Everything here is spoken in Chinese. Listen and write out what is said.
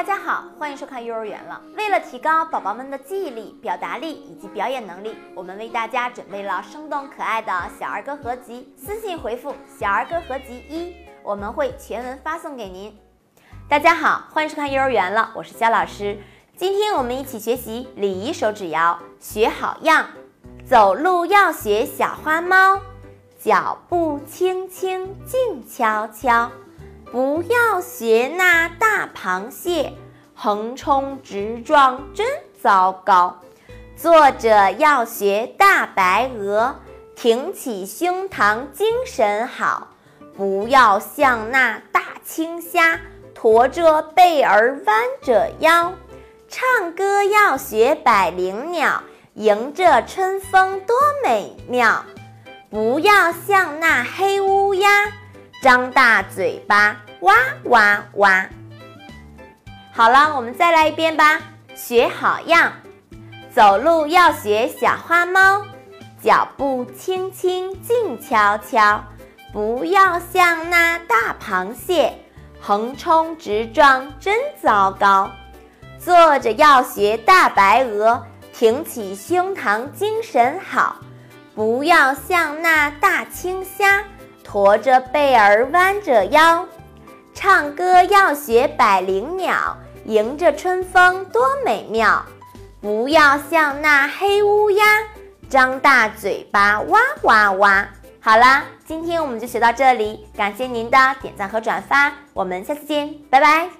大家好，欢迎收看幼儿园了。为了提高宝宝们的记忆力、表达力以及表演能力，我们为大家准备了生动可爱的小儿歌合集。私信回复“小儿歌合集一”，我们会全文发送给您。大家好，欢迎收看幼儿园了，我是肖老师。今天我们一起学习礼仪手指谣，学好样。走路要学小花猫，脚步轻轻，静悄悄。不要学那大螃蟹，横冲直撞真糟糕。作者要学大白鹅，挺起胸膛精神好。不要像那大青虾，驼着背儿弯着腰。唱歌要学百灵鸟，迎着春风多美妙。不要像那黑乌鸦。张大嘴巴，哇哇哇！好了，我们再来一遍吧。学好样，走路要学小花猫，脚步轻轻，静悄悄。不要像那大螃蟹，横冲直撞真糟糕。坐着要学大白鹅，挺起胸膛精神好。不要像那大青虾。驼着背儿弯着腰，唱歌要学百灵鸟，迎着春风多美妙。不要像那黑乌鸦，张大嘴巴哇哇哇。好啦，今天我们就学到这里，感谢您的点赞和转发，我们下次见，拜拜。